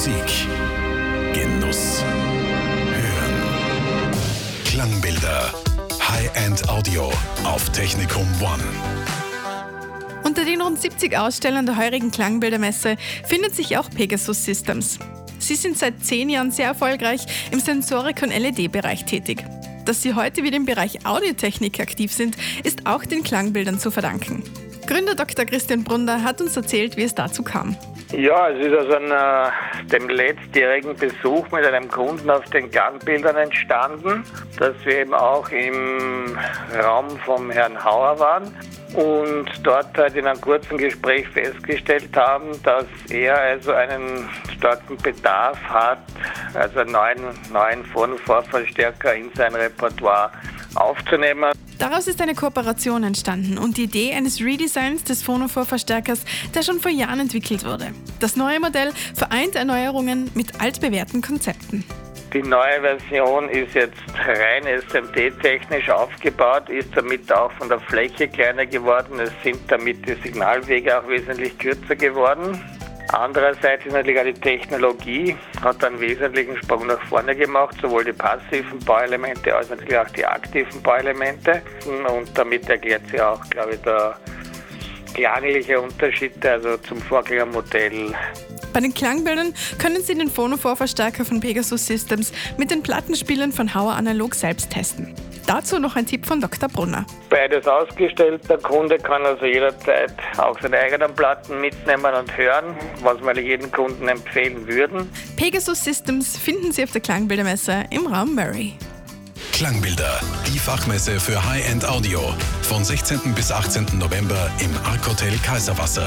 Musik. Genuss. Hören. Klangbilder. High-End Audio auf Technikum One. Unter den rund 70 Ausstellern der heurigen Klangbildermesse findet sich auch Pegasus Systems. Sie sind seit zehn Jahren sehr erfolgreich im Sensorik- und LED-Bereich tätig. Dass sie heute wieder im Bereich Audiotechnik aktiv sind, ist auch den Klangbildern zu verdanken. Gründer Dr. Christian Brunner hat uns erzählt, wie es dazu kam. Ja, es ist aus einer, dem letztjährigen Besuch mit einem Kunden auf den Klangbildern entstanden, dass wir eben auch im Raum vom Herrn Hauer waren und dort halt in einem kurzen Gespräch festgestellt haben, dass er also einen starken Bedarf hat, also einen neuen, neuen Vor- und Vorverstärker in sein Repertoire aufzunehmen. Daraus ist eine Kooperation entstanden und die Idee eines Redesigns des Phonophore-Verstärkers, der schon vor Jahren entwickelt wurde. Das neue Modell vereint Erneuerungen mit altbewährten Konzepten. Die neue Version ist jetzt rein SMD-technisch aufgebaut, ist damit auch von der Fläche kleiner geworden. Es sind damit die Signalwege auch wesentlich kürzer geworden. Andererseits ist natürlich auch die Technologie hat einen wesentlichen Sprung nach vorne gemacht, sowohl die passiven Bauelemente als natürlich auch die aktiven Bauelemente. Und damit erklärt sich auch, glaube ich, der klangliche Unterschied also zum Vorgängermodell. Bei den Klangbildern können Sie den Phonophore-Verstärker von Pegasus Systems mit den Plattenspielern von Hauer Analog selbst testen. Dazu noch ein Tipp von Dr. Brunner. Beides ausgestellt. Der Kunde kann also jederzeit auch seine eigenen Platten mitnehmen und hören, was wir jedem Kunden empfehlen würden. Pegasus Systems finden Sie auf der Klangbildermesse im Raum Murray. Klangbilder, die Fachmesse für High-End Audio. Von 16. bis 18. November im Arc Hotel Kaiserwasser.